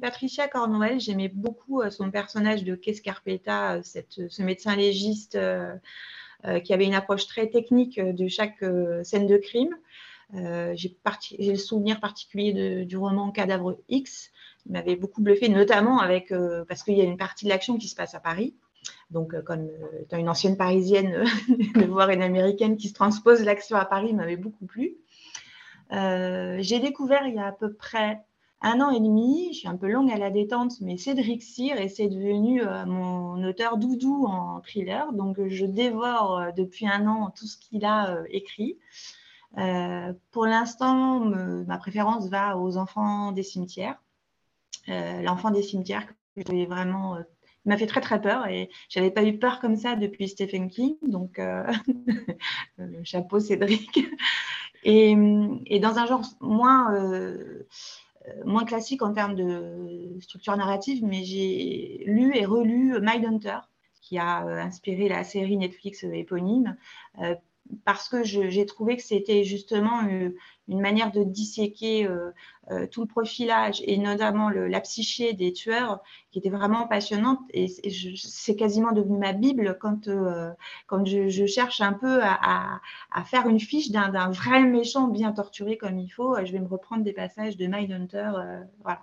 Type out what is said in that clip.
Patricia Cornwell, j'aimais beaucoup son personnage de Kay Scarpetta, ce médecin légiste qui avait une approche très technique de chaque scène de crime. J'ai le souvenir particulier du roman Cadavre X. Il m'avait beaucoup bluffé, notamment parce qu'il y a une partie de l'action qui se passe à Paris. Donc, comme étant une ancienne parisienne, de voir une américaine qui se transpose l'action à Paris m'avait beaucoup plu. J'ai découvert il y a à peu près un an et demi, je suis un peu longue à la détente, mais Cédric Cyr et c'est devenu euh, mon auteur doudou en thriller. Donc je dévore euh, depuis un an tout ce qu'il a euh, écrit. pour l'instant, ma préférence va aux enfants des cimetières. L'enfant des cimetières, vraiment m'a fait très très peur et j'avais pas eu peur comme ça depuis Stephen King, donc chapeau Cédric. Et, dans un genre moins euh, moins classique en termes de structure narrative, mais j'ai lu et relu Mindhunter, qui a euh, inspiré la série Netflix éponyme, euh, parce que j'ai trouvé que c'était justement une, manière de disséquer euh, euh, tout le profilage et notamment la psyché des tueurs qui était vraiment passionnante. Et, c'est quasiment devenu ma Bible quand, euh, quand je, cherche un peu à, faire une fiche d'un vrai méchant bien torturé comme il faut. Je vais me reprendre des passages de Mindhunter. voilà.